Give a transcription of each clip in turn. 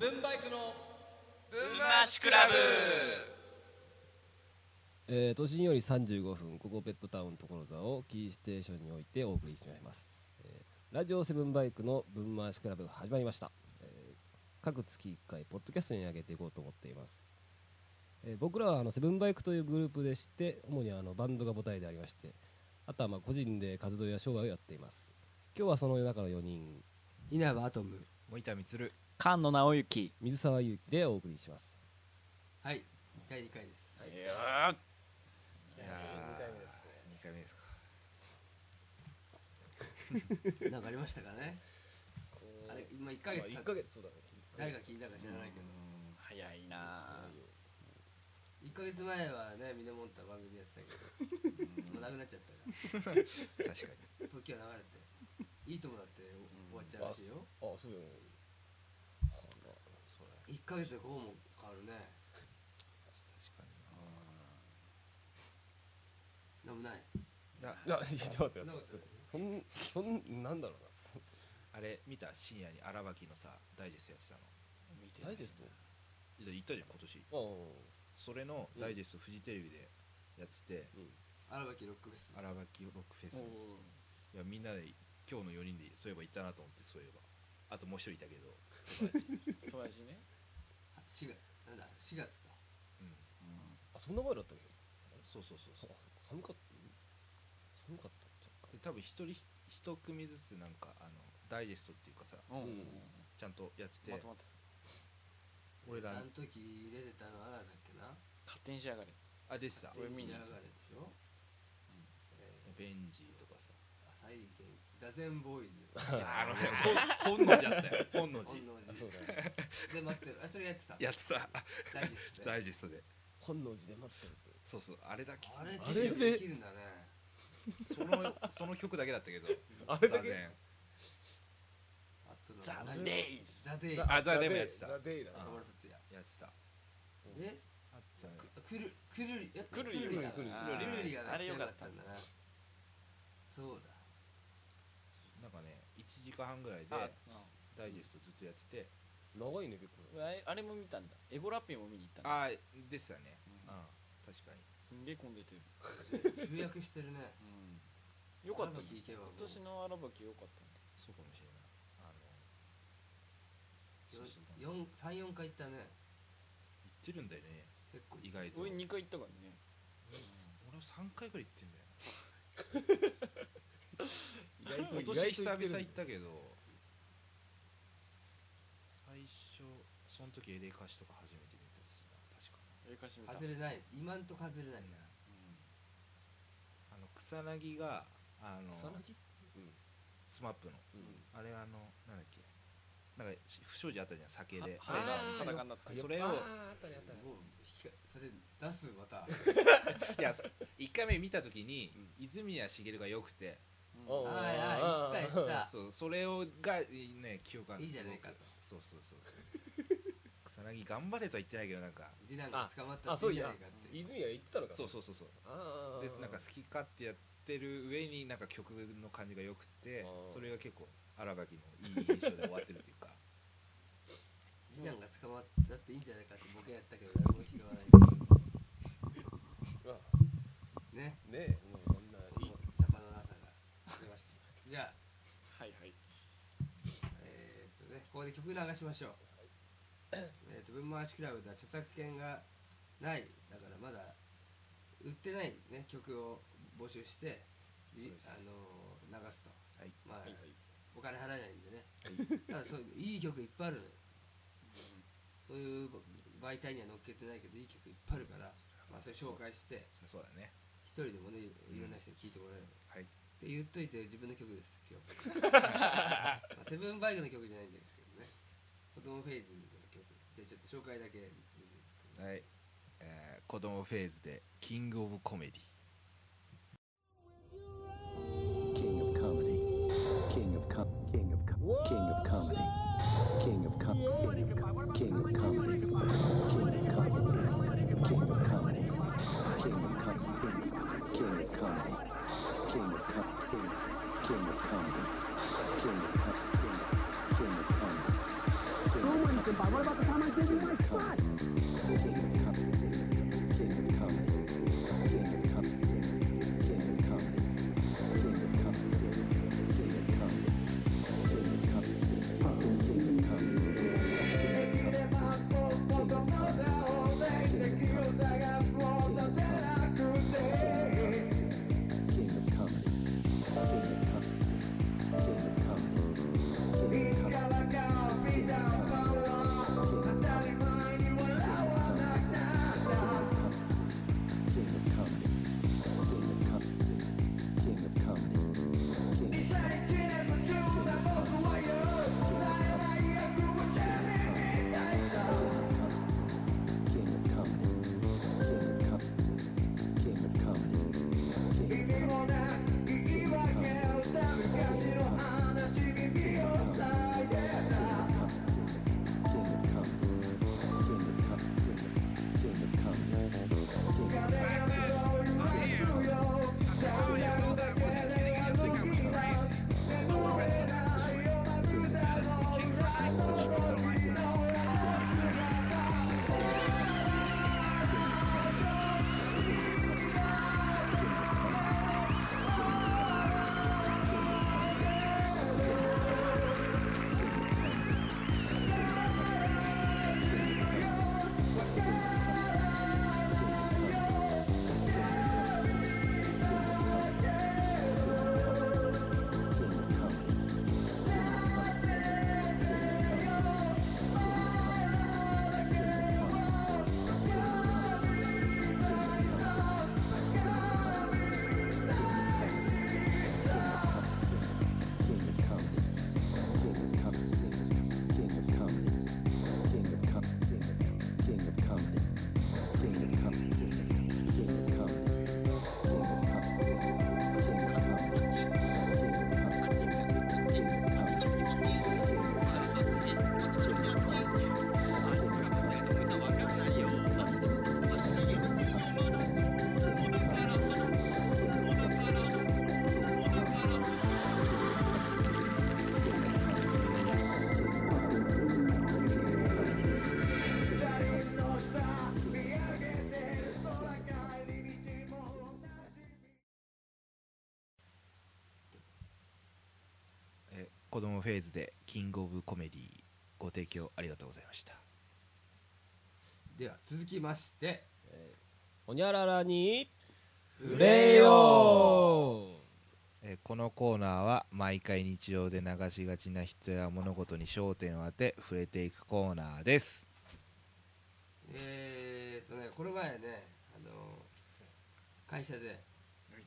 セブンバイクのブンマーシクラブ。えー、都心より35分ここペットタウン所沢をキーステーションにおいてお送りしております、えーラジオセブンバイクの分回しクラブが始まりました、えー各月1回ポッドキャストに上げていこうと思っています、えー僕らはあのセブンバイクというグループでして主にあのバンドが母体でありましてあとはまあ個人で活動や商売をやっています。今日はその中の4人。稲葉アトム。森田充菅野直之水沢祐希でお送りします。はい第2回です。い。やいやー2回目ですか。なんかありましたかね？あれ今1ヶ月経1っヶ月そうだね。誰が聞いたか知らないけど。早いな。1ヶ月前はねミネモンタ番組やってたけど。もうなくなっちゃったか確かに。ら時は流れて。いいともだって終わっちゃうらしいよ。あそうだよねそうだね1ヶ月でこうも変わるね。確かにな。んもない。いやいや ちょっと待って。そんそんなんだろうな。そあれ見た深夜に荒牧のさダイジェストやってたの。見てダイジェスト？言ったじゃん今年。ああ。それのダイジェストフジテレビでやってて。荒牧ロックフェス。荒牧ロックフェス。おいやみんなで今日の4人でそういえば行ったなと思ってそういえば。あともう一人いたけど。友達。友達ね。は4月なんだ4月か。うん。あそんな前だったっけ？そうそうそうそう。寒かった寒かった若で多分一人一組ずつなんかあのダイジェストっていうかさうん。うんちゃんとやってて。まとまってさ。俺らあの時出てたのは何だっけな？勝手にしやがれ。あでした。俺見に上がれでしょ？えベンジーとかさ。ー浅井健一座禅ボーイズあの 本能寺あったよ。本能寺。本能寺。そうだねで待ってる。あそれやってた？やってた。大事ですねダイジェストで。本能寺で待ってるってそうそう。あれだけ。あれあれで。でできるんだねそのその曲だけだったけど。あれだけ？あザ何デイ。ズザデイ。あザデイもやってた。ザデイ。だあ小室達也やってた。え？あったねくくるくるりえくるりくるり。がくるり。あくるりがーあれよかったんだな。そうだ。なんかね1時間半ぐらいであダイジェストずっとやってて。長いね結構。うんあれあれも見たんだ。エゴラッピーも見に行ったんだ。ああでしたね。うん。うん確かに。すんげえ混んでて集約してるね。うん。よかったね。荒牧行けばもう今年の荒牧よかったね。そうかもしれない。あのよそうそう四三四回行ったね。言ってるんだよね。結構。意外と。俺2回行ったからね。俺も3回ぐらい行ってんだよ 今年久々行ったけど最初その時エレカシとか初めて見たしな。確かええかし見た。外れない。今んとこ外れないな。あの草薙があの草薙？うん。スマップの。うん。あれあのなんだっけ。なんかし不祥事あったじゃん酒で。裸になったそれをあーあったねあったね。もう引きそれ出すまた。いや1回目見た時に泉谷しげるが良くてうんあいはい言ってたそうそれをがね記憶あるいいじゃねえかとそうそうそうそう草薙頑張れとは言ってないけどなんか次男が捕まったらいいあそういじゃないかって泉が言ったのかそうそうそうそうでなんか好き勝手やってる上になんか曲の感じが良くてそれが結構荒垣のいい印象で終わってるっていうか次男が捕まったっていいんじゃないかって僕やったけど誰も拾わないまあねねえもうそんないいもうジャパンの朝が出ましたじゃあはいはい。えー、っとねここで曲流しましょう。えーっと分回しクラブでは著作権がない。だからまだ売ってないね曲を募集してあのー流すと。はい。まあ、はいはい。お金払えないんでね。ただそういい曲いっぱいあるのよ。そういう媒体には載っけてないけどいい曲いっぱいあるからまあそれ紹介してそそうだね。一人でもねいろんな人に聴いてもらえる。はい言っといて自分の曲です、セブンバイクの曲じゃないんですけどね。子供フェイズの曲。じゃあちょっと紹介だけはい、えー、子供フェーズでキングオブコメディ。キングオブコメディ。キングオブコメディ。キングオブコメディ。キングオブコメディ。キングオブコメディ。キングオブコメディ。キングオブコメディ。Come on. 子供フェーズでキングオブコメディご提供ありがとうございました。では続きましてほにゃららに触れよえーこのコーナーは毎回日常で流しがちな人や物事に焦点を当て触れていくコーナーです。えー、っとねこの前ねあの会社で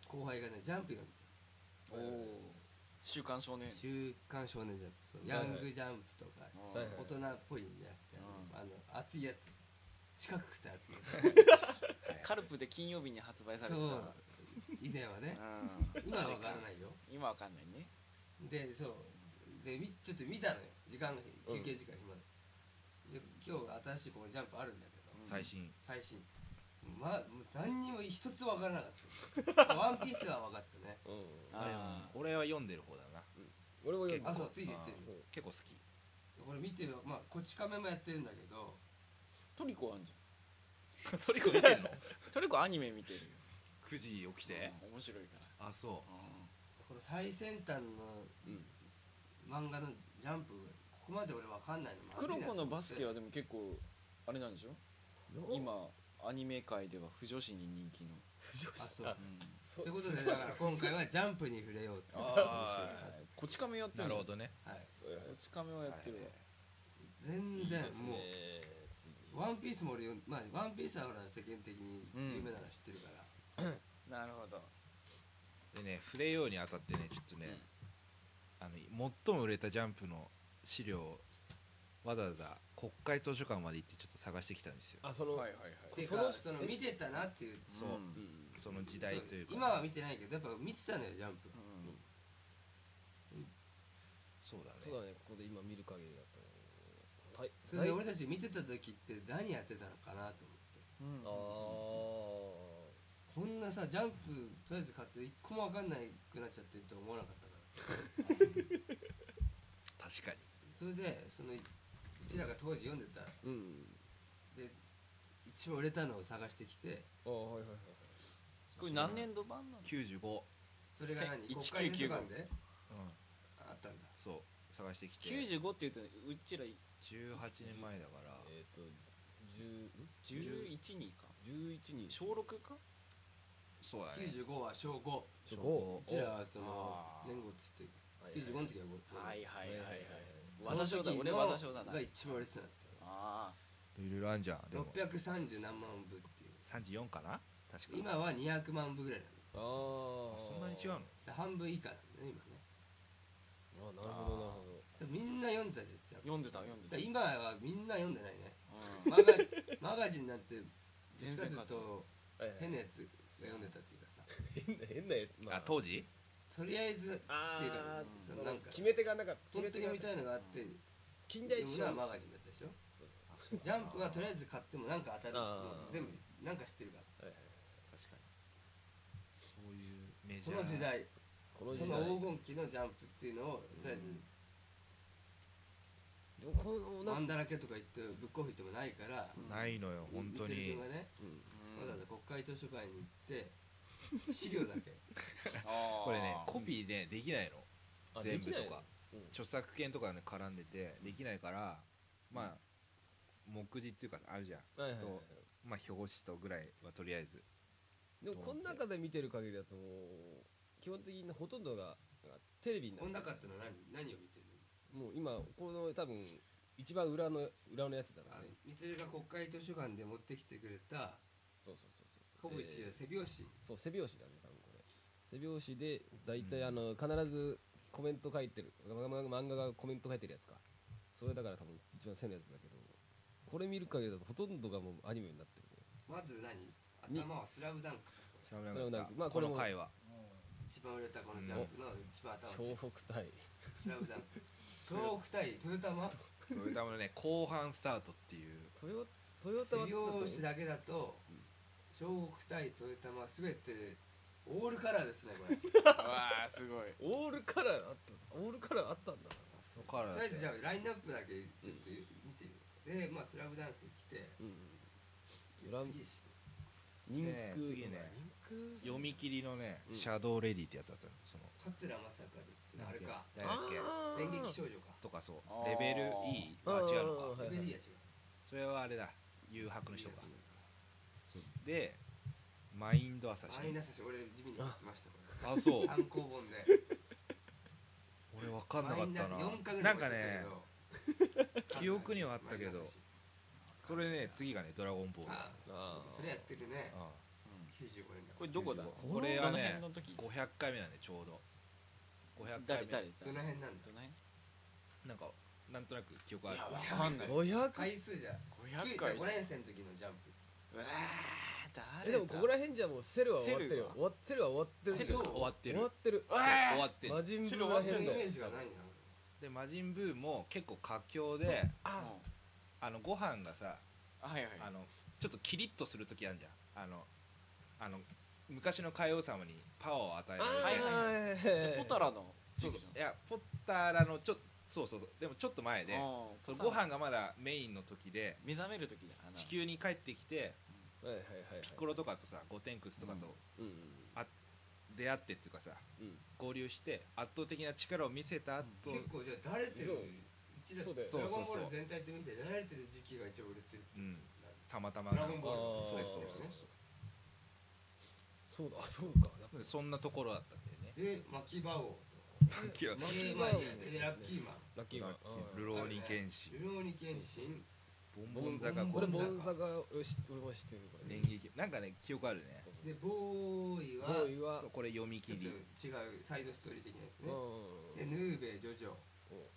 後輩がねジャンプ読んでおお週刊少年。た週刊少年ジャンプそうヤングジャンプとかうんはいはい。大人っぽいんじゃなくてうん。あの熱いやつ。四角くて熱いや カルプで金曜日に発売さつれてた。そう。以前はね。うん。今は分からないよ。今わかんないね。でそう。でみちょっと見たのよ。時間が休憩時間暇。でで今日新しいこのジャンプあるんだけど。うん最新。最新まもう何にも一つ分からなかった。ワンピースは分かったね。うん。あー。俺は読んでる方だな。俺も読んだあそうついて言って。るうん結構好き。これ見てるまあこち亀もやってるんだけど。トリコあんじゃ トリコ見てんの？ん トリコアニメ見てるよ。9時起きて？うん面白いから。あそこの最先端のうん。漫画のジャンプここまで俺分かんないの黒子のバスケはとでも結構あれなんでしょ？今アニメ界では不女子に人気の。思ってあそう。という。ことでだから今回はジャンプに触れようっていう。こち亀やっうてるの。なるほどね。はい。こち亀はやってるわ。全然もうワンピースも俺よまあワンピースはほら世間的に有名なの知ってるから、なるほど。でね触れようにあたってねちょっとね、あの最も売れたジャンプの資料をわざわざ国会図書館まで行ってちょっと探してきたんですよ。あそのはいはいはい。そのかその見てたなっていう。そう、うんうんその時代というか。今は見てないけどやっぱ見てたのよジャンプ。うん。そうだね。そうだねここで今見る限りだとたいそれで俺たち見てた時って何やってたのかなと思って。うん。あこんなさジャンプとりあえず買って一個も分かんなくなっちゃってると思わなかったから。確かに。それでそのうちらが当時読んでた。ーうん。で一番売れたのを探してきて。あーはいはいはいこれ何年度版なの？95、それが何？せ国会図書館1995でうん、あったんだ。そう。探してきて。95っていうとうちら18年前だから。えっと10ん？11にか。11に小6か？そうだね。95は小5う小五。ちらはそのあー。年号として。はい95の時は5はいはいはいはい。その和田賞だ俺和田賞だな。が一番売れてたあいろいろあんじゃんでも。630何万部っていう。34かな？確か。今は200万部ぐらいなのああそんなに違うの？で半分以下なんだね今ね。あーなるほどなるほど。でみんな読んでたじゃん。あ読んでた読んでた。今はみんな読んでないね。うん。マガ マガジンなんてどっちかというと変なやつが読んでたっていうかさ。変な変なやつまあ当時？とりあえずあっていうかーそのなんか決め手がなかったみいたいのがあって近代史はマガジンだったでしょ？ジャンプはとりあえず買ってもなんか当たる全部なんか知ってるから。はいはい確かに。そういうメジそャー。の時代そこの時代。の黄金期のジャンプっていうのをとりあえずでもこのなマンだらけとか言ってブックオフ行ってもないからないのよ本当に。ねうん。わざわざ国会図書館に行って資料だけ。これねコピーねできないの。あ全部とか。うん。著作権とかね絡んでてできないからまあ目次っていうかあるじゃん。はいはいはいとまあ表紙とぐらいはとりあえず。でもこの中で見てる限りだと基本的にほとんどがテレビになこんる中ってのは何？何を見てるもう今この多分一番裏の裏のやつだかあらね。みつるが国会図書館で持ってきてくれたそうそうそうそう小渕えー。背拍子。そう背拍子だね多分これ。背拍子で大体うん。あの必ずコメント書いてる。漫画がコメント書いてるやつか。それだから多分一番背のやつだけどこれ見る限りだとほとんどがもうアニメになってるね。まず何？に？頭はスラムダンク。スラムスラムダンク。まあこの回は。一番売れたこのジャンプの一番頭。は東北対。スラムダンク。東北対トヨタマトヨタもね後半スタートっていう。トヨトヨタは背拍子だけだと東北対トヨタマ全てオールカラーですねこれ。とわあすごい。オールカラーあったオールカラーあったんだそこからだってりあえずじゃあラインナップだけちょっと見てみようでまあスラムダンク来てうんスラム次人ね空次ね。人空読み切りのね、うん。シャドウレディってやつだったの。その桂正和ってあれか。誰だっけ？あー演劇少女か。とかそう。レベル E あ違うのか。はいは違う。それはあれだ。誘白の人かでマインド朝日。マイナス俺地味に買ってましたこれ。あそう。単行本で。俺分かんなかったな。4巻ぐらないんかね記憶にはあったけど。これね次がね「ドラゴンボール」ああ。ーそれやってるね。あ95年だ。これどこだ？これはねどの辺の時。500回目なんでちょうど。500回目。どの辺なんだ？どの辺？なんかなんとなく記憶ある。いやわかんない。500回。数じゃ500回5年生の時のジャンプ。うわでもここら辺じゃもうセルは終わってるよ。セルは終わセルは終わってるセル終わってる。終わってる。終わってる魔人ブーらセル終わってんの辺でイメージがないな。で魔人ブーも結構佳境であ。あのご飯がさあはいはい。あのちょっとキリッとする時あるじゃん。あのあの昔の海王様にパワーを与えられるあはいはいはい。ポタラのそうそう。時期じいやポッターらのちょそうそうそう。でもちょっと前でそのご飯がまだメインの時で目覚める時地球に帰ってきてはいはいはいはい。ピッコロとかとさゴテンクスとかとうん。うん出会ってっていうかさうん。合流して圧倒的な力を見せた後、結構じゃあだれてる？そう。一列そうだよ。ドラゴンボール全体と見てだれてる時期が一番売れてるうん。たまたまドラゴンボールあー。そうそうそう。ですねそうだ。あそうか。やっぱでそんなところだったんだよね。で巻き場王キュアとでまあいいやでラッキーマン。ラッキーマン。ルローニケンシン。ルローニケンシンボンボン坂これボンボン坂俺知俺は知ってるこれ演劇なんかね記憶あるね。でボーイはボーイはこれ読みちょ切っと違りうサイドストーリー的な。やつねうん。でヌーベジョジョ。お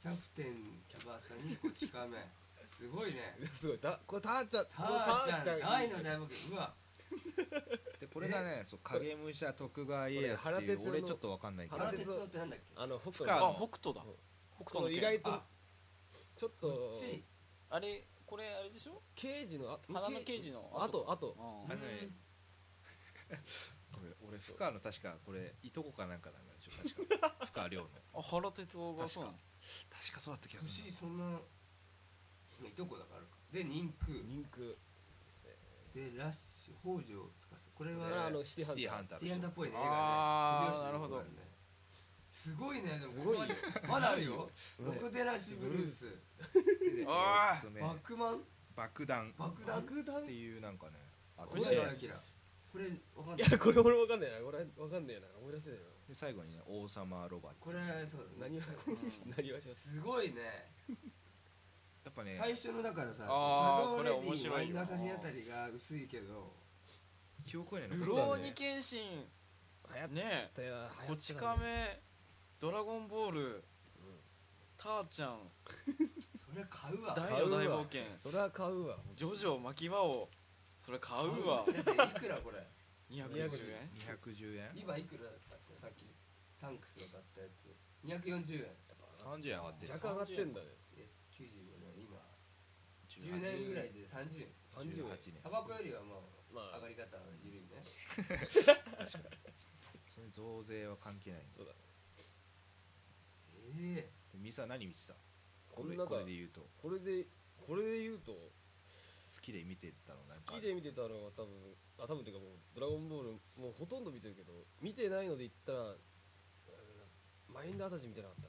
キャプテン翼にこち亀 すごいね。すごい。だこれターちゃんこタれーちゃん。大いいの大冒険。うわ。でこれがねそう影武者徳川家康っていうこれ原哲夫の俺ちょっとわかんないけど。原哲夫ってなんだっけ？あの北斗あ北斗だ。うん北斗の剣意外とあ。ちょっとちあれこれあれでしょ？刑事のあ花の刑事。のあとあとああのねこれ俺深川の確かこれいとこかなんかなんでしょ？確か。深川亮の。あ原哲夫がそうなの？確か。そうだった気がする牛そんないとこだからか。で人空。人空。でラッシュ北条司これはこれはあのシティハンター。ハンターティアンダっぽいねね。なるほどねすごいよここまで。まだあるよ。うんろくでなしブルース。であーえっとねバックマン爆弾。爆弾？爆弾？っていうなんかね。あこれこれわかんいない。やこれ俺わかんないな。これわかんな。思い出せねで最後にね王様ロバこれそう何は 何はしますすごいね。やっぱね。最初のだからさシあーャドウレディこれ面白いよ。マインドアサシンあたりが薄いけど。記憶にねローニケンシン流行っねたよ。えこち亀ドラゴンボールターちゃん。それ買うわ。大の大冒険。それは買うわ。ジョジョ巻き場をそれ買うわ。だっていくらこれ ?250 円。210円。今いくらだったっけ?さっきサンクスの買ったやつ。240円。30円上がってる。若干上がってんだね。え95年。今10年ぐらいで30円。30円18年タバコよりはままあ。あ上がり方は緩いね。それ増税は関係ないそうだええでミサ何見てた？これこんなかこれで言うと。これでこれで言うと好きで見てたの？なんか。好きで見てたのは多分あ多分っていうかもう「ドラゴンボール」もうほとんど見てるけど見てないので言ったらうんマインドアサシン見てなかったか。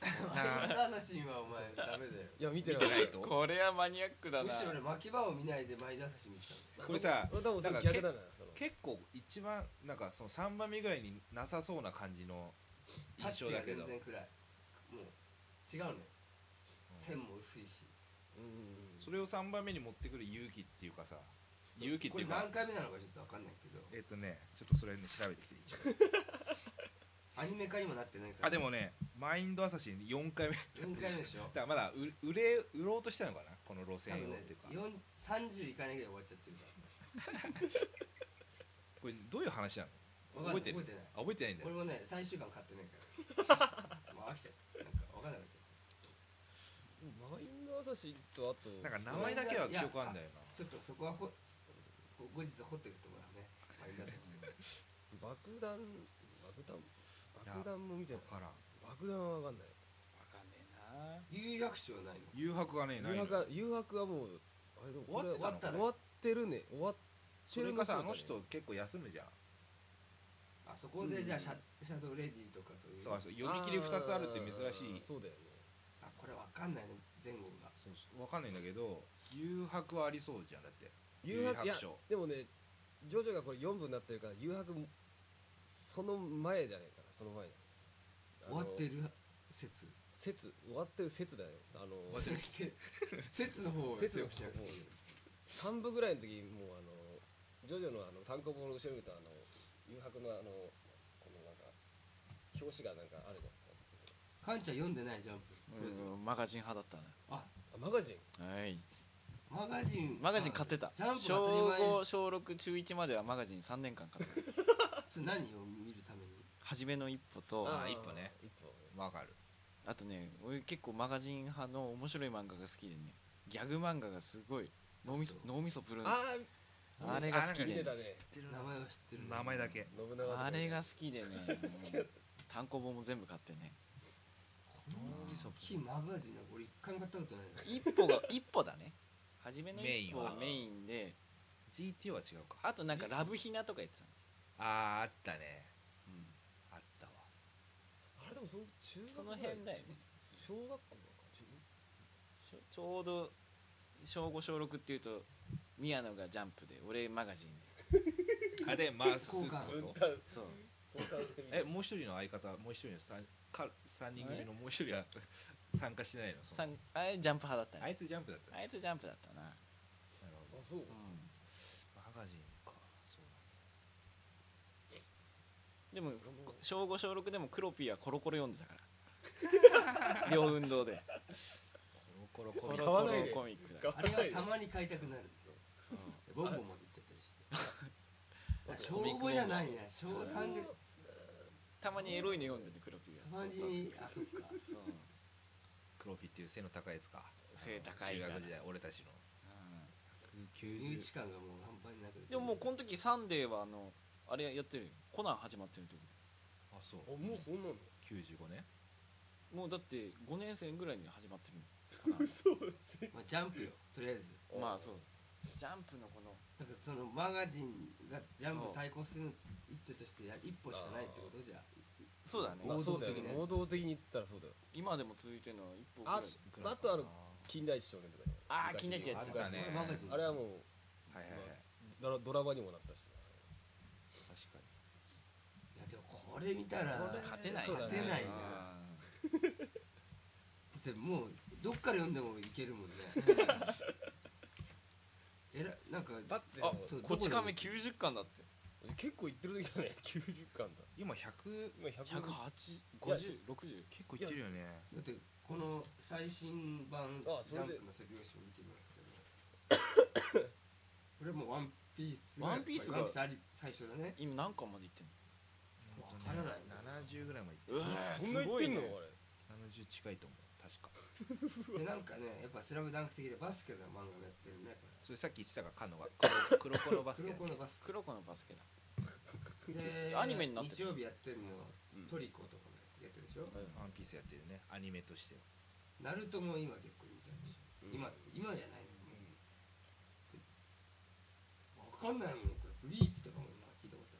マインドアサシンはお前ダメだよ。いや見てない。と？これはマニアックだな。むしろ俺巻き場を見ないでマインドアサシン見てたこれさ俺多分それなんか逆だなその。結構一番なんかその3番目ぐらいになさそうな感じのタッチが印象だけど。全然暗い。もう違うのよ線も薄いし。うん。それを3番目に持ってくる勇気っていうかさ勇気っていうか。これ何回目なのかちょっと分かんないけど。えっとねちょっとそれね調べてきて一応。アニメ化にもなってないから。あでもねマインドアサシン4回目。だ4回目でしょ？からまだ売売れ売ろうとしたのかな？この路多線をっていうか。4 30いかないぐらい終わっちゃってるか これどういう話なの？覚えてる？ない覚えてない。あ覚えてないんだ。よ俺もね最終巻買ってないから。もう飽きちゃった。なんか分かんなくなっちゃっマインドアサシンとあとなんか名前だけは記憶あんだよな。たちょっとそこはほほ後日掘っていくと思うねマインドアサシン爆弾爆弾爆弾も見てない分からん爆弾は分かんないわかんねえな有薬賞ないの誘惑がねないの誘惑は誘惑はもうあれでもこれ終わってたの終わってるね終わってるそれかさあの人結構休むじゃんあそこでじゃあシャ,、シャドウレディとかそういう。そうそう。読み切り2つあるって珍しい。そうだよね。あこれわかんないね。前後が。そうそう。わかんないんだけど誘白はありそうじゃんだって。誘白いや賞でもねジョジョがこれ4部になってるから誘白その前じゃないかな。その前。終わってる説？説。終わってる説だよ。あの終わってる説説の方を説の強くしなくていい3部ぐらいの時もうあのジョジョのあの単行本の後ろ見るとあの誘白のあのこのなんか表紙がなんかあるじゃん。カンちゃん読んでないジャンプ。当時。うんマガジン派だったあ。あマガジン？はい。マガジン。マガジン買ってた。ジャンプ小が当たり前。5小6中1まではマガジン3年間買ってた。それ何を見るために？初めの一歩とああ一歩ね。一歩わかる。とね俺結構マガジン派の面白い漫画が好きでね。ギャグ漫画がすごい。脳みそそう。脳みそプルンああれが好きで。ね名前は知ってる。名前だけ。あれが好きでね。単行本も全部買ってね。この非マガジンは俺一回も買ったことないな一歩が一歩だね。初めの一歩メインは。メインで。GT は違うか。あとなんかラブヒナとか言ってたの。あーあったね。うん。あったわ。あれでもその中学その辺だよね。小学校か。中ちょちょうど小5小6っていうと宮野がジャンプで俺マガジンで。あれマス交換こと？そう交換してみえもう一人の相方もう一人の三か三人組のもう一人は参加してないの？その。さんあれジャンプ派だったね。あいつジャンプだった。ねあいつジャンプだったな、なるほど。あそう。うん、マガジンか。そう。でも小5小6でもクロピーはコロコロ読んでたから。両運動で。コロコロコミコロ買わないで。コロコミックだ。あれはたまに買いたくなるボンボンまで行っちゃったりして。あ小5じゃないね。小3ぐらいたまにエロいの読んでるクロピーたはまにあそっか。そう。クロピっていう背の高いやつか。背高い中学時代俺たちの。身内190感がもう半端になくでももうこの時サンデーはあのあれやってるよ。コナン始まってるってこあそう。あもうそんなの？95年。ともうだって5年生ぐらいに始まってるの。コナンそうまあジャンプよとりあえず。まあそうジャンプのこのだからそのマガジンがジャンプ対抗する一手としてや一歩しかないってこと？じゃそうだね。まあそうだよ王道的なやつね王道的に言ったらそうだよ今でも続いてるのは一歩ぐらいああとある近代一少年とかねあー近代一やったねマガジンあれはもうはいはいはい。ドラドラマにもなったし確かに。いやでもこれ見たらこれ勝てない勝てないなうん。だってもうどっから読んでもいけるもんね えらなんかだってあそうこち亀どこ90巻だって。結構いってる時だね。90巻だ。今100今100 1805060結構いってるよね。だってこの最新版ジャンプの背表紙を見てみますけど。これもうワンピース。ワンピースが。最初だね。今何巻までいってんの？わからない。70ぐらいまでいってうわそんな言ってんのすごいねあれ70近いと思う。確か。でなんかねやっぱ「スラムダンク的でバスケの漫画もやってるね。こそれさっき言ってたからカノが黒黒子のバスケれ黒子のバス黒子のバスケだ。ケでアニメになってる日曜日やってるのうん。トリコとかもやってるでしょ？ワンピースやってるね。アニメとしては。ナルトも今結構人気あるでしょうん。今って今じゃないの。もうわかんないもんこれ。ブリーチとかも今聞いたこと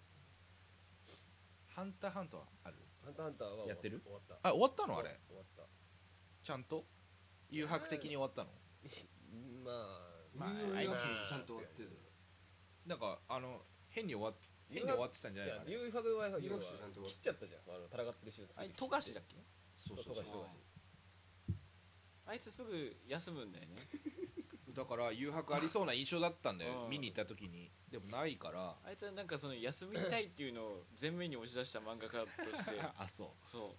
ハンターハンターはある？ハンターハンターはやってる？終わった。あ終わったの？あれ。終わった。ちゃんと？誘白的に終わったの？まあまあちゃんと終わってる。なんかあの変に終わっ変に終わってたんじゃいないのあれや留学は要は切っちゃったじゃんあの戦ってるシーンあれ富樫だっけそうそうそう。あいつすぐ休むんだよね。だから誘白ありそうな印象だったんだよ。うん。見に行った時に。でもないから。あいつはなんかその休みたいっていうのを前面に押し出した漫画家として。あそう。そ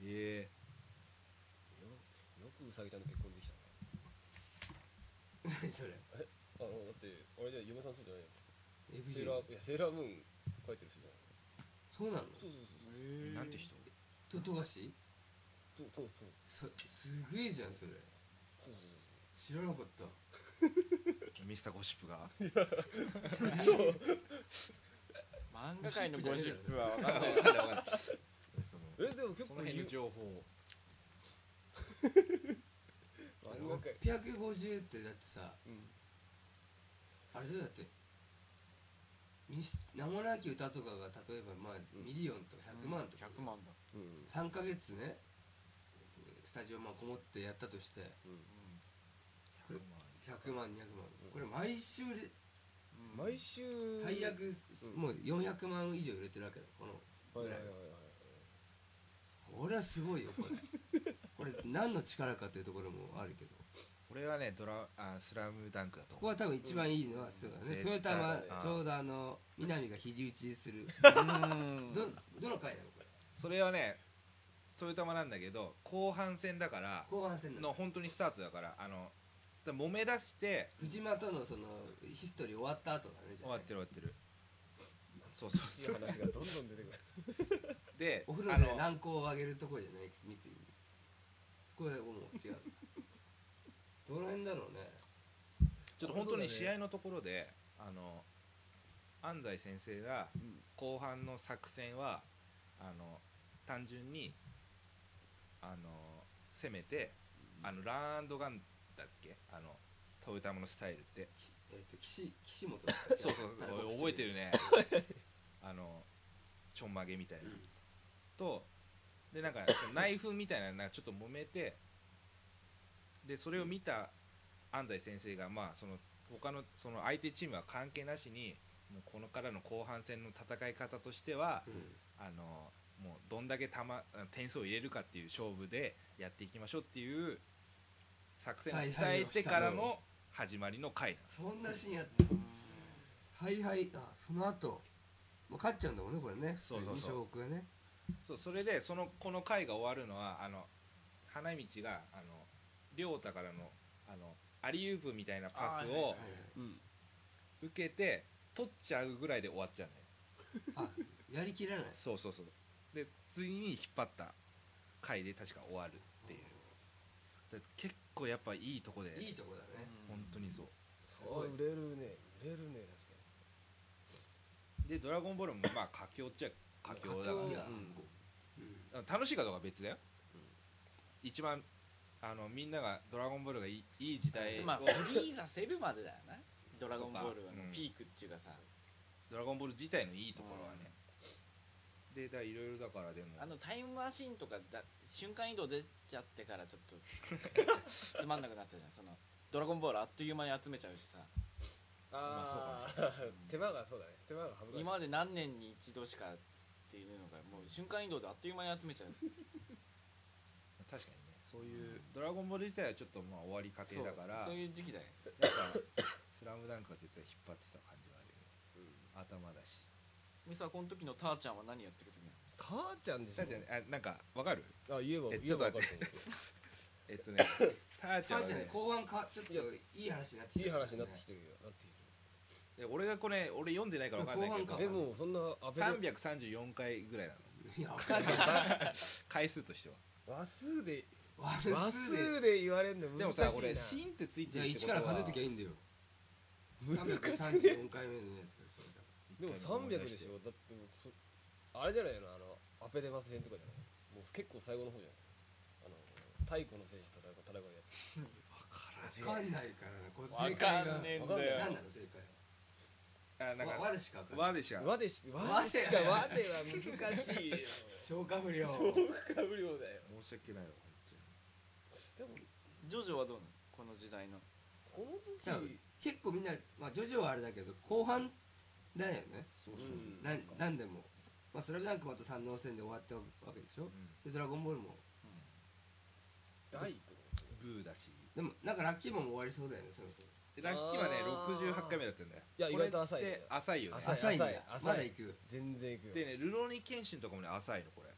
う。え。よよくウサギちゃんと結婚何それ。なあのだってあれじゃ嫁さんそうじゃないよ。セーラーいやセーラームーン書いてる人じゃない。そうなの？そうそうそうえなんて人と富樫？そうそうそう。そすげえじゃんそれ。そうそう知らなかった。ミスターゴシップが。漫画界のゴシップは分かんない。そのそうえでも結構その辺の情報漫画界650ってだってさうんあれだよだって名もなき歌とかが例えばまあミリオンとか100万とか、100万だ。うん。3ヶ月ねスタジオまあこもってやったとして。これ100万200万これ毎週で毎週。最悪うん。もう400万以上売れてるわけだこのはいはいはいはい。これはすごいよこれ これ何の力かというところもあるけど。俺はねドラあスラムダンクだと思う。ここは多分一番いいのはそうだね、うん。トヨタちょうどあの南が肘打ちする。うん。どどの回なのこれ？それはねトヨタマなんだけど後半戦だから後半戦なの。の本当にスタートだからあのだ揉め出して藤間とのそのヒストリー終わった後だねじゃあ終わってる終わってる。そうそういいそう話がどんどん出てくる。でお風呂で軟膏を上げるところじゃない三井にこれもう違う。どの辺だろうね。ちょっと本当に試合のところで、あの安西先生が後半の作戦はあの単純にあの攻めてあのランドガンだっけ？あのトヨタマのスタイルって。えっ、と岸岸本だっ そうそうそう。覚えてるね。あのちょんまげみたいな、とでなんかそのナイフみたいななんかちょっと揉めてでそれを見た安西先生がまあその他のその相手チームは関係なしにもうこのからの後半戦の戦い方としては、うん。あのもうどんだけ球点数を入れるかっていう勝負でやっていきましょうっていう作戦を伝えてからの始まりの回なんです。そんなシーンやって采配あその後。もう勝っちゃうんだもんねこれね。そうそうそう。二勝ねそうそれでそのこの回が終わるのはあの花道があの亮太からのあのアリウープみたいなパスをうん。受けて取っちゃうぐらいで終わっちゃうんだよ。ねあやりきらない。そうそうそう。で次に引っ張った回で確か終わるっていう。だ結構やっぱいいとこで。いいとこだね。本当にそう。すごい。売れるね。売れるねで「ドラゴンボール」もまあ佳境っちゃ佳境だから。楽しいかどうかは別だよ、一番あのみんなが「ドラゴンボール」がいいいい時代を、まあフリーザセブまでだよな。ドラゴンボールはうん。ピークっちゅうかさ。ドラゴンボール自体のいいところはね、でだいろいろだからでも。あのタイムマシンとかだ瞬間移動出ちゃってからちょっとつまんなくなったじゃん。そのドラゴンボールあっという間に集めちゃうしさ。ああ手間がそうだね。手間が省かれる。今まで何年に一度しかっていうのがもう瞬間移動であっという間に集めちゃう。確かにね。そういう「ドラゴンボール」自体はちょっとまあ終わり過程だからそうそういう時期だよ。やっぱ「スラムダンクは絶対引っ張ってた感じはあるよね、頭だし。ミサこの時のターちゃんは何やってる時なの？母ちゃんでしだってね。あなんかわかる？ょあ言えばえちょっと待分かると思 えっとねターちゃんは母ちゃんねね後半かちょっといい話になってういい話になってききてるよ。なってきてで俺がこれ俺読んでないからわかんないけど。えもうそんなアベレ334回ぐらいなの。いや。分かんない回数としては。話数で。話話数で言われるの難しいな。でもさ俺「シン」ってつい1てるってことは。から数えときゃいいんだよ。難しい334回目のやつからそれだでも300でしょ。だってもうそあれじゃないの？あのアペデマス編とかじゃない？もう結構最後の方じゃない？あの太古の戦士と戦う戦うやつ。分かん。ないからな。これわ正解が。かんねえんわかんない。だよ何なの正解あなんかはわでしか分かんない。和でしょ和でし和でしか和では難しいよ。消化不良。消化不良だよ。申し訳ないわでもジョジョはどうなの？この時代の。この多分時。結構みんなまあジョジョはあれだけど後半だよね。そうそう、うん。なんなんでも。まあスラムダンクもあと三能戦で終わったわけでしょ？うん。でドラゴンボールも。大と？かブーだし。でもなんかラッキーマンも終わりそうだよねそろそ。ろでラッキーはねあー68回目だったんだよ。いや意外と浅いね。これって浅いよね。浅い浅いんだ浅い。まだ行く。全然いく。よでねルローニケンシンとかもね浅いのこれ。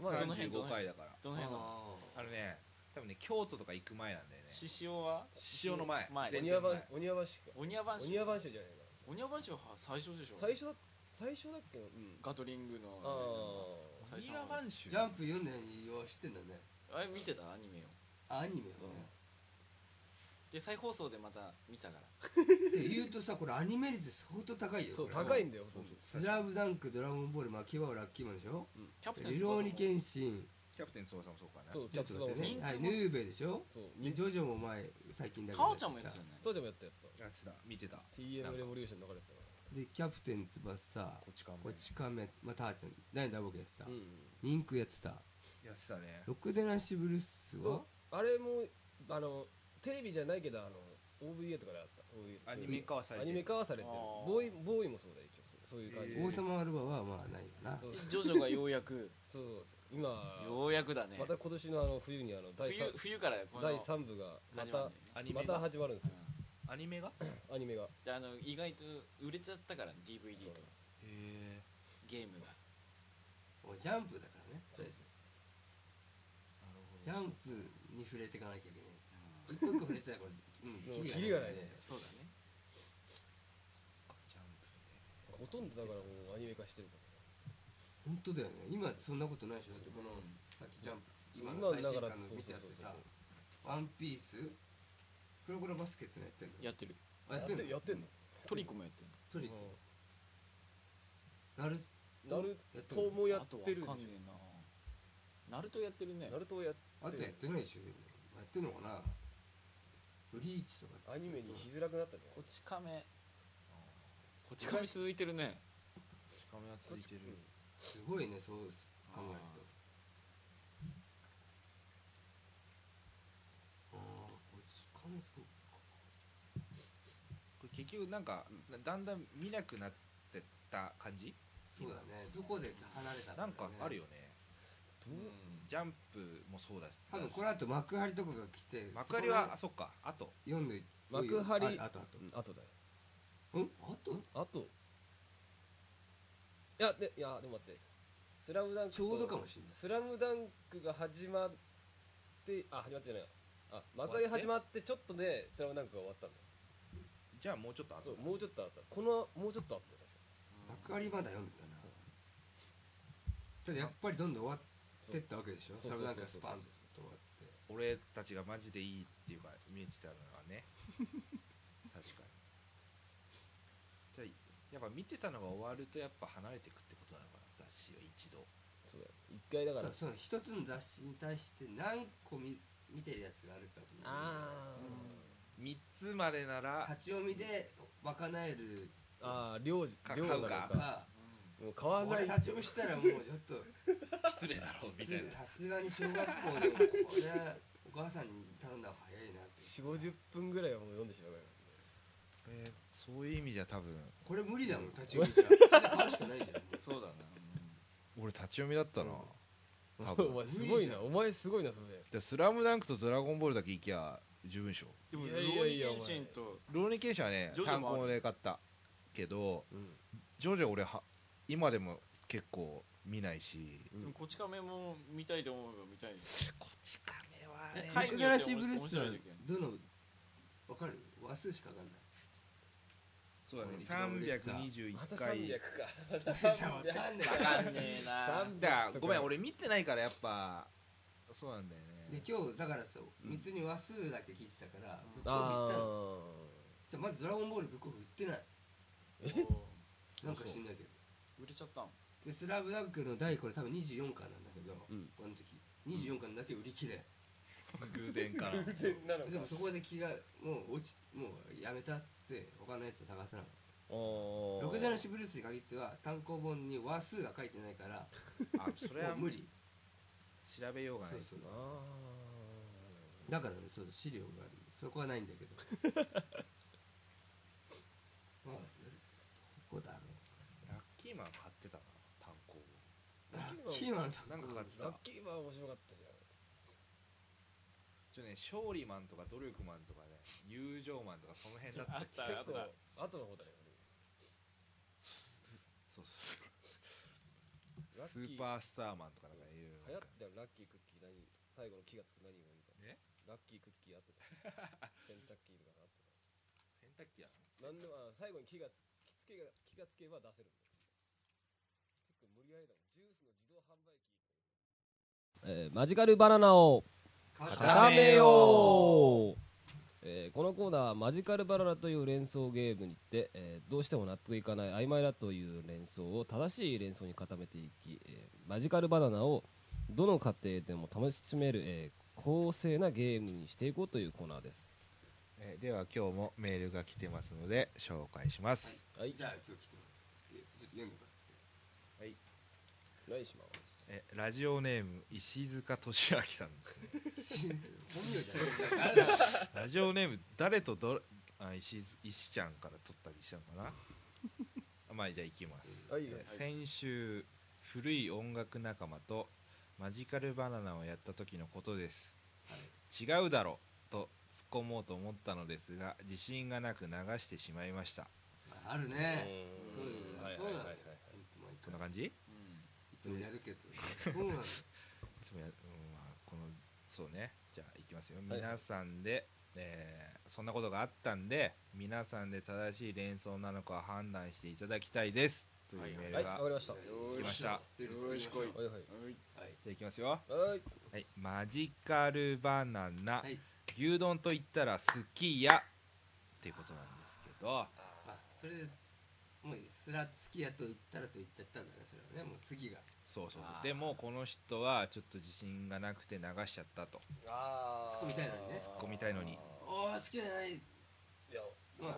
まあどの辺35回だから。どの辺なの？ああのね多分ね京都とか行く前なんだよね。獅子王は？獅子王の前。前。全然お庭番前お庭番しか。お庭番お庭番衆じゃないかお庭番賞は最初でしょ。最初だ最初だっけうん。ガトリングの。あ最初ニアマンシュジャンプ読んだようによう知ってんだね。あれ見てた？アニメを。あアニメをねで再放送でまた見たから。って言うとさこれアニメ率相当高いよ。そうこれ高いんだよほとんどスラムダンクドラゴンボール牧場ラッキーマンでしょキャプテンリローニケンシン。キャプテン翼もそうかな。そうちょっと待ってね。はいヌーベでしょ？そう。でジョジョも前最近だけど。母ちゃんもやってたよね。当時もやったやったやってた。見てた。TM レボリューション流れてたかでキャプテン翼こっちかこち亀。まあターちゃん。何ダボケやってた、うん。リンクやってた。やってたね。ろくでなしブルースは？とあれもあのテレビじゃないけどあの OVA とかであった。OVA アニメ化はされてる。アニメ化はされてる。あー。ボーイボーイもそうだよ一応そうそういう感じで、王様アルバはまあないよな。そうジョジョがようやく。そうそう今ようやくだね。また今年のあの冬にあの第冬三冬からこの第三部がまた始まるんだよね。またアニメが？始まるんですよ。アニメが？アニメが。であの意外と売れちゃったから DVD と。かへえゲームが。もうジャンプだからね。そうそうジャンプに触れていかなきゃいけ一個一個触れてたらこれ、うん、もうキキリがないね。そうだね。ジャンプね。ほとんどだからもうアニメ化してるから。本当だよね。今そんなことないでしょ。だってこの、さっきジャンプ今今の最新刊の見てやってさワンピースプログラバスケってのやってんの？やってる。あやってんの？やってんの？トリコもやってるトリコ。ト？もやってるでしょ。かんねえな。ナルトやってるね。ナルトをやっあとやってないでしょ。やってんのかな？ブリーチとかアニメにしづらくなったじゃこち亀。こち亀続いてるね。しかもやついてる。すごいねそう考えると。ああこっち亀そうこれ結局なんかだんだん見なくなってった感じ？そうだね。どこで離れたなんかあるよよねジャンプもそうだし。多分この後幕張とかが来て幕張はあそっかあと読んで幕張ああとあとうんあとだよ。うん？あとあといやでいやでも待って。スラムダンクとちょうどかもしれない。スラムダンクが始まってあ始まってじゃないあ幕張始まってちょっとでスラムダンクが終わったんだよ。じゃあもうちょっとあとそうもうちょっとあったこのもうちょっとあったよ確か。幕張まだ読んでたな。ただやっぱりどんどん終わってったわけでしょ？そうスラムダンクがそうそうスパンと終わって。俺たちがマジでいいっていうか見えてたのはね。確かに。じゃあやっぱ見てたのが終わるとやっぱ離れていくってことなのかな？雑誌は一度。そうだよ。一回だから。その一つの雑誌に対して何個見見てるやつがあるかというあ3つまでなら。立ち読みで賄える。ーあー領事領なのか買うかかもう買わない俺立ち読みしたらもうちょっと失礼だろうみたいな。さすがに小学校でもこれお母さんに頼んだ方が早いなって。4 5 0分ぐらいはもう読んでしまうから。えーそういう意味じゃ多分。これ無理だもん立ち読みじゃ買うしかないじゃん。そうだな。俺立ち読みだったな、うん多分。お前すごいな。お前すごいなそれ。でスラムダンクとドラゴンボールだけ行きゃ十分でしょでもいやいやいやローニケンシンとローニケンシンはね単行で買ったけどうん。ジョジョ俺は今でも結構見ないし。うんでもこち亀も見たいと思うが見たいこち亀はえはい六七シブルースい時はどのわかる？話数しかわかんない。そうだね。一番売れてた321また回300か。またわか。んないわか。んねえな300ごめん俺見てないからやっぱ。そうなんだよでね今日だからさ三つに話数だけ聞いてたからブックオフあ行ったの。さまずドラゴンボールブックオフ売ってない。なんか知んないけど売れちゃったんでスラムダンクの第これ多分24巻なんだけど、うん。この時。24巻だけ売り切れ。偶然かな偶然なのか。でもそこで気がもう落ちもうやめたっつって他のやつを探さなかった。おー。六七シブルースに限っては単行本に話数が書いてないからあそれはもう無理。調べようがないそうそう。あだからねそう資料がある。そこはないんだけど。まあどこだろラッキーマン買ってたな単行うラッキーマンとなんか買ってた。ッキーマン面白かったじゃん。ちょっとね勝利マンとか努力マンとかね友情マンとかその辺だった気が結構後の方だねそうそうラッキー。スーパースターマンとかなんかいろいろ流行ってたよ。ラッキークッキー何最後の気がつく何を言うかえラッキークッキーあってた。洗濯機とかあって洗濯機やたなんでもあ最後に気がつきつけが気がつけば出せるんだよえーマジカルバナナを固めよう、えーこのコーナーはマジカルバナナという連想ゲームにて、えーどうしても納得いかない曖昧だという連想を正しい連想に固めていき、えーマジカルバナナをどの家庭でも楽しめる、えー公正なゲームにしていこうというコーナーです。えーでは今日もメールが来てますので紹介します、はいじゃあ今日来てます。えちょっと読んでもらってお願いしますえーラジオネーム石塚俊明さんですね。ラジオネーム誰とどあ石津石ちゃんから取ったりしたのかな？あまあじゃあ行きます、はいえー先週古い音楽仲間とマジカルバナナをやった時のことです、違うだろと突っ込もうと思ったのですが自信がなく流してしまいました。あるね。うん。そういうの。はいはいはいはいそんな感じ？いいつもやるけどそうなの。つもや、うんまあ、このそうね。じゃあいきますよ。はい。皆さんで、えーそんなことがあったんで皆さんで正しい連想なのか判断していただきたいです。というメールが、はいわかりました。来ました。よしこいはいはい。はいじゃあいきますよ。はい。はいマジカルバナナ、はい。牛丼と言ったら好きやっていうことなんですけど。あそれでもうす。ら好きやと言ったらと言っちゃったんだねそれはね。もう次がそうそうあー。でもこの人はちょっと自信がなくて流しちゃったと。あ突っ込みたいのにね。突っ込みたいのに。おお好きじゃない。いやまあ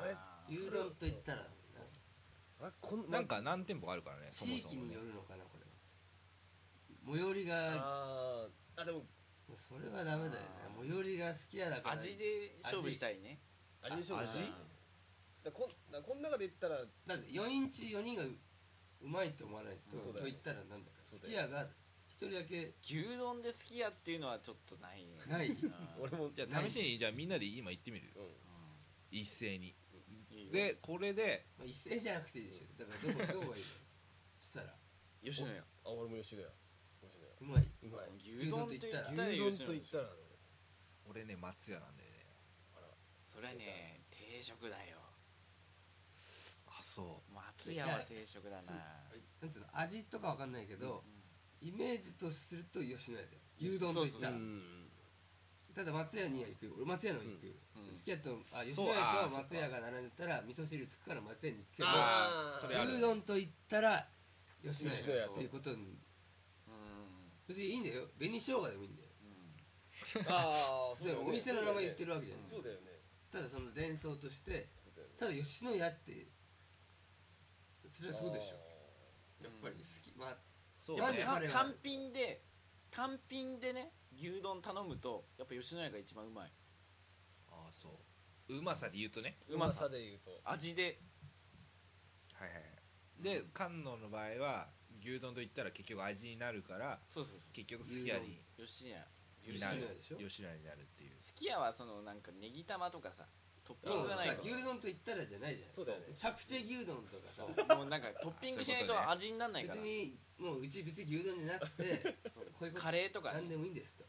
お前牛丼と言ったら。あこんなんか何店舗かあるからねそも地そもね域によるのかなこれは。最寄りが。あー。あでも。それはダメだよね。最寄りが好きやだから。味で勝負したいね。味。でしょうね味？だこんだこん中で言ったら。だって4インチ4人がううまいと思わないとそうだよね。と言ったらなんだきやが一人だけ牛丼で好きやっていうのはちょっとないね。ない。うん。俺もじゃあ試しにじゃあみんなで今行ってみるよ。うん。一斉に。でこれでまあ一斉じゃなくていいでしょ。だからどこどこがいいの？したら。吉野家。あ俺も吉野家。吉野うまい。家うまい。牛丼と言ったら。牛丼と言ったら俺ね松屋なんだよね。それはね定食だよ。あそう。松屋は定食だな。なんていうの？味とかわかんないけど、うんイメージとすると吉野家だよ。牛丼と言ったら。ただ松屋には行くよ。俺松屋の行くよ、うん。好きやとあ吉野家あーと松屋が並んでたら味噌汁つくから松屋に行くけどあーそれある。牛丼と言ったら吉野家吉野家っていうことに。うん。別にいいんだよ。紅生姜でもいいんだよ。ああそれお店の名前言ってるわけじゃない。そうだよね。ただその連想としてそうだよね。ただ吉野家ってそれはそうでしょ。やっぱり好き。まあそうなんでね。単品で単品でね牛丼頼むとやっぱ吉野家が一番うまい。ああそう。うまさで言うとね。うまうまささで言うと。味で。はいはいはい。で菅野の場合は牛丼と言ったら結局味になるからそうそう結局すき家に。吉野家。になる。吉野家でしょ。吉野家になるっていう。すき家はそのなんかネギ玉とかさトッピングがないか牛丼と言ったらじゃないじゃん。そうだよね。チャプチェ牛丼とかさ。らもうなんかトッピングしないと味にならないから。別にもううち別に牛丼じゃなくてカレーとか。ね何でもいいんですと。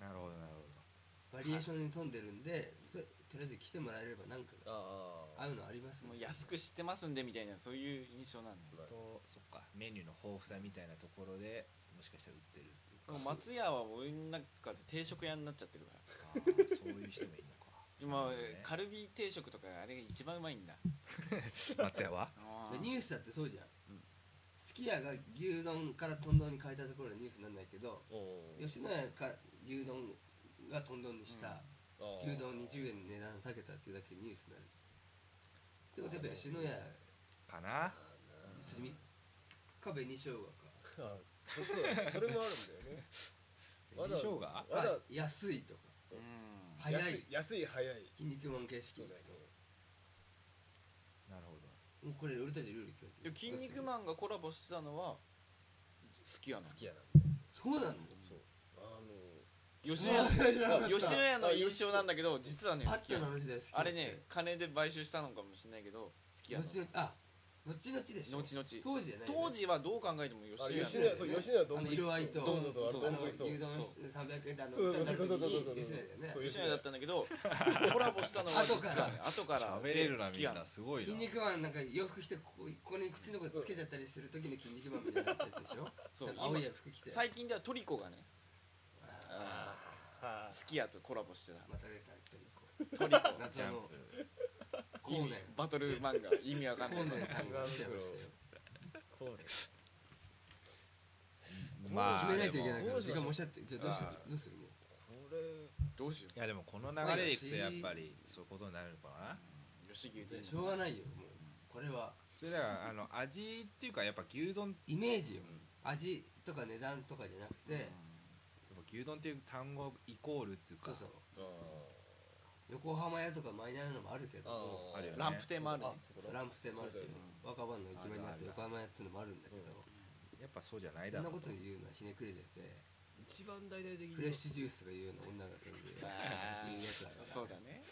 なるほどなるほバリエーションに富んでるんでそれとりあえず来てもらえればなんかああ。合うのありますもう安く知ってますんでみたいなそういう印象なんだ。よどと。そっか。メニューの豊富さみたいなところでもしかしたら売ってるっていうか。でも松屋は俺の中で定食屋になっちゃってるから。あーそういう人もいるもねカルビ定食とかあれが一番うまいんだ。松屋は？でニュースだってそうじゃん、うん。すき家が牛丼から豚丼に変えたところでニュースにならないけどうん吉野家か牛丼が豚丼にした、あー。牛丼20円値段下げたっていうだけでニュースになる。ってことはやっぱ吉野家。かな。それみか紅生姜かあそれもあるんだよね。まだ紅生姜？まだ。か安いとか。うん早い。安い安い早い。筋肉マン形式そうだよねなるほど。もうこれ俺たちルール決めてる。筋肉マンがコラボしてたのは好きやな。好きやな。んだよそうなの？そう。あの吉野家吉野家の印象なんだけど実はねあっ好きやあれね金で買収したのかもしれないけど好きやな。後々あ後々でしょ。後々。当時じゃない当時はどう考えてもあ吉野家吉野家そう吉野家あの色合いとそうそうそうあのそう牛丼そう300円であのそうそう歌った時そうそうそうに吉野家だよねそう吉野家だったんだけどコラボしたのは後から後から喋れるなみんなすごいな筋肉マンなんか洋服着てここここに口のとこつけちゃったりする時の筋肉マンみたいになやつでしょそうなんか青い服着て最近ではトリコがねあは好きやとコラボしてたーまた出たトリコトリコ謎のジャンプコーネンバトル漫画意味わかんないコーネンさんが来ちゃいましたよこう。ですまあ決めないといけないから時間もおっしゃってじゃどうしよう。どうするこれどうしよう。いやでもこの流れでいくとやっぱりそう。いう。ことになるのかなう。吉牛でしょうがないよ。もう。これはそれだからあの味っていうかやっぱ牛丼イメージよ味とか値段とかじゃなくて牛丼っていう単語イコールっていうか。そうそう。横浜屋とかマイナーなのもあるけどもあるよね。ランプ亭もあるね。そうランプ亭もあるし若葉のイケメンになって横浜屋っていうのもあるんだけど。やっぱそうじゃないそんなだろうこと言うのはひねくれてて一番大々的に。フレッシュジュースとか言うような女がそういうやつだから。そうだね。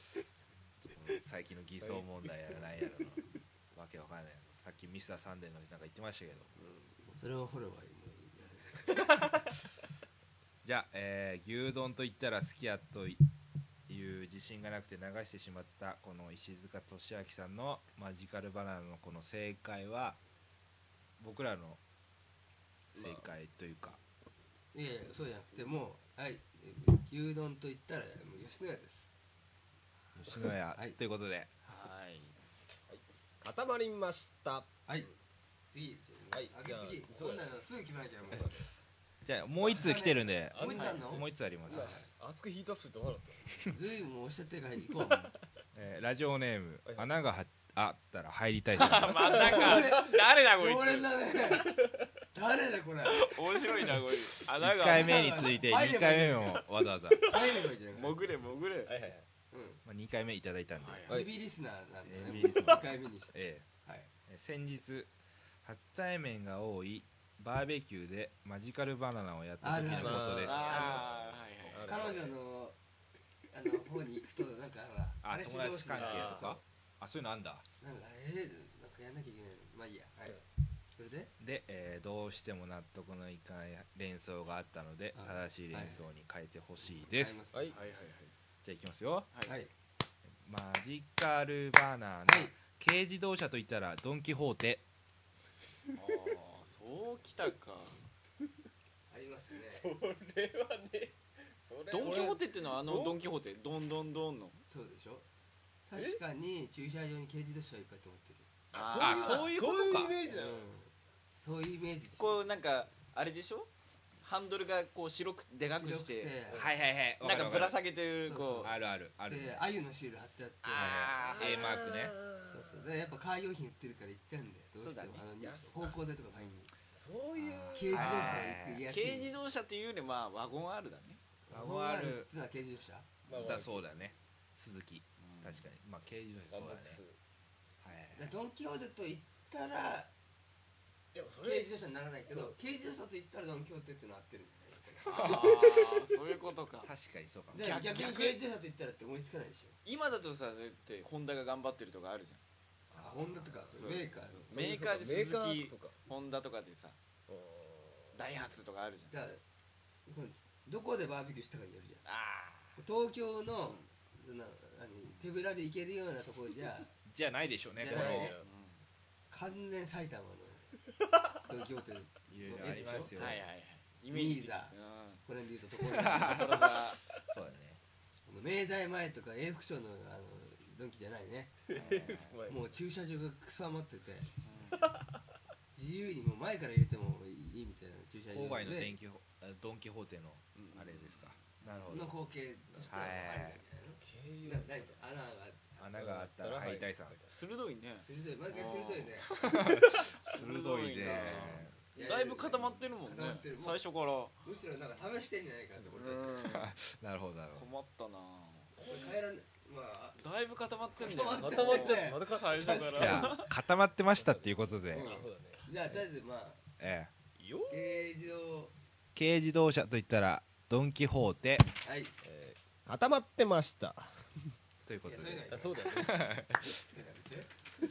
最近の偽装問題やらないやらのわけわかんない。さっきミスターサンデーのなんか言ってましたけど。うん。それを掘ればいいもじゃあ、えー牛丼と言ったら好きやという自信がなくて流してしまったこの石塚俊明さんのマジカルバナナのこの正解は僕らの正解というか、いやいやそうじゃなくてもうはいえ牛丼と言ったらもう吉野家です。吉野家、はい。ということで。はい。固まりました。はい。次はい。あげすぎじゃあそうこんなのすぐ決めなきゃもうじゃあもう一通来てるんで。もう一つあんの？もう一通あります、熱くヒートアップすると思わなかっずいぶん押しちゃってるから行こうえーラジオネーム、はい穴がはあったら入りたいさんまたか 誰だこい常連つだね。誰だこれ？面白いなこいつ。穴1が回目について2回目もわざわざ、入ればいいじゃん潜れ潜れ。たはいはいはい。うん。まあ、2回目いただいたんで、はいはい。ヘビーリスナーなんでね。ヘビーリスナー。2回目にして。えはい。ーえー先日初対面が多いバーベキューでマジカルバナナをやった時のことです。彼女のあの方に行くとなんかほらあ友達関係とか？あそういうのあんだ。なんかえー、なんかやんなきゃいけない。のまあいいや。はい。それで？で、えーどうしても納得のいかない連想があったのであ正しい連想に変えてほしいです、ははいはいはい。じゃあいきますよ。はい。はいマジカルバナナ、はい。軽自動車といったらドン・キホーテ。ああそうきたか。ありますね。それはねそれドン・キホーテテっていうのはあのドン・キホーテ？ドンドンドンの？そうでしょ。確かに駐車場に軽自動車はいっぱい止まってる。あそういうことか。そういうイメージだよ。うん。そういうイメージこうなんかあれでしょ？ハンドルがこう白くでかくしてて。はいはいはい。わなんかぶら下げてるそうこう。あるある。あるであゆのシール貼ってあって。あー。A マークね。そうそう。でやっぱカー用品売ってるから行っちゃうんだよどうしても。あの方向でとか買いにそういう軽自動車行くやつ。軽自動車っていうよりまあワゴン R だね。ワゴンある。っていうのは軽自動車？だそうだね。鈴木。確かに。まあ軽自動車そうだね。ドン・キホーテと言ったらでもそ軽れ自動車にならないけど軽自動車と言ったらドン・キホーテっていうのは合ってるああそういうことか。確かにそうか逆に軽自動車と言ったらって思いつかないでしょ。今だとさだってホンダが頑張ってるとかあるじゃん。あホンダとかそう。メーカー。メーカーで鈴木そうか。ホンダとかでさうんダイハツとかあるじゃん。どこでバーベキューしたかによるじゃん。あ東京の、そん。な何手ぶらで行けるようなところじゃ。じゃないでしょうねじゃない。ね完全埼玉の ドン・キホーテいろいろありますよ。はいはいはい。イメージで。きたミーうん。これで言うとところと ころが。そうだね。この明大前とか永福町のあのドンキじゃないね。もう駐車場がくそ余ってて。自由にもう前から入れてもいいみたいな。駐車場郊外ので電気ドン・キホーテのあれですか。なるほどの光景としてはあるんじゃないのな何ですか穴が穴があったら入りたいさん。鋭いね。鋭い。毎回鋭いね。鋭いね。だいぶ固まってるもんね。固まってる。最初から。むしろなんか試してんじゃないかって俺たちなるほどなるほど。困ったな。これ変えらんだいぶ固まってんだよ。固まって固まってるまだ最初かじらゃあ固まってましたっていうことで、じゃあとりあえずまあえよ軽自動え軽自動車といったらドン・キホーテ。はい。えー固まってました。ということで。いやそういうのあそうだよね。今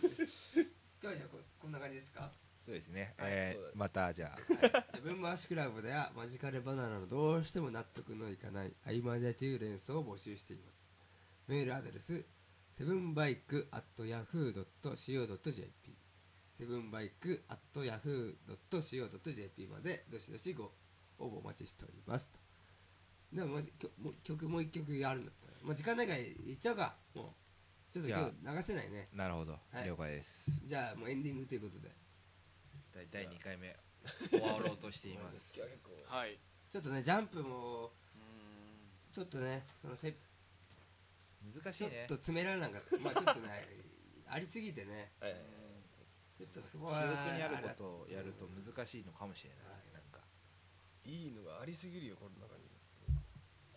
日はじゃあここんな感じですか？そうですね、はい。えまたじゃあ。じゃあ文回しクラブではマジカルバナナのどうしても納得のいかない曖昧だという連想を募集していますメールアドレスセブンバイク at yahoo.co.jp セブンバイク at yahoo.co.jp までどしどしご応募お待ちしております。とでももしもう曲もう一曲やるんだったらもう時間ないからいっちゃうか。もうちょっと今日流せないね。なるほど、はい。了解です。じゃあもうエンディングということで。第第2回目。終わろうとしています。結構。はい。ちょっとねジャンプもうん。ちょっとねそのせ難しいね。と詰められなかったまあちょっとねありすぎてね。はいはいちょっとそこ記は憶にあることをやると難しいのかもしれない、はいなんか。いいのがありすぎるよこの中に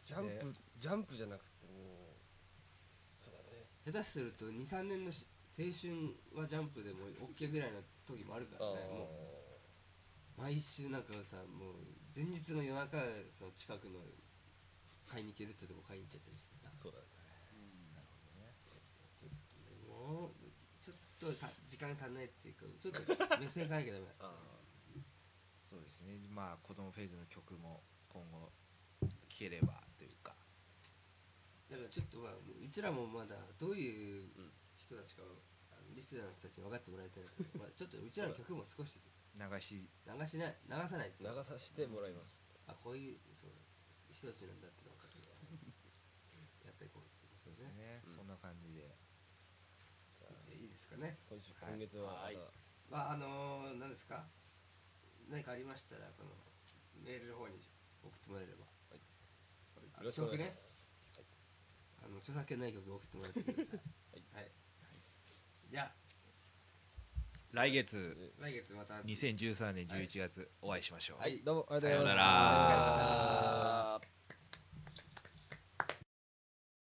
ジャンプジャンプじゃなくてもうそうだね。下手すると23年のし青春はジャンプでも OK ぐらいの時もあるからね。もう毎週なんかさもう前日の夜中その近くの買いに行けるってとこ買いに行っちゃったりしてさ。そうだねちょっとた時間足んないっていうかちょっと目線変えなきゃダメ。そうですね。まあ子供フェーズの曲も今後聴ければというか。だからちょっとまあうちらもまだどういう人たちかをあのリスナーの人たちに分かってもらいたいなとまあちょっとうちらの曲も少し流し流しない流さない流させてもらいます。あこういうそう人たちなんだっての分かってやっていこうっていうそうことねですね、うんそんな感じでですかね。今週はい今月はまはい。たまああのー、何ですか？何かありましたらこのメールの方に送ってもらえれば。あよろしくお願いします。あの著作権ない曲を送ってもらってください。はい。はい、じゃあ。来月。来月また。2013年11月お会いしましょう、はい。どうもありがとうございまさようなすらあー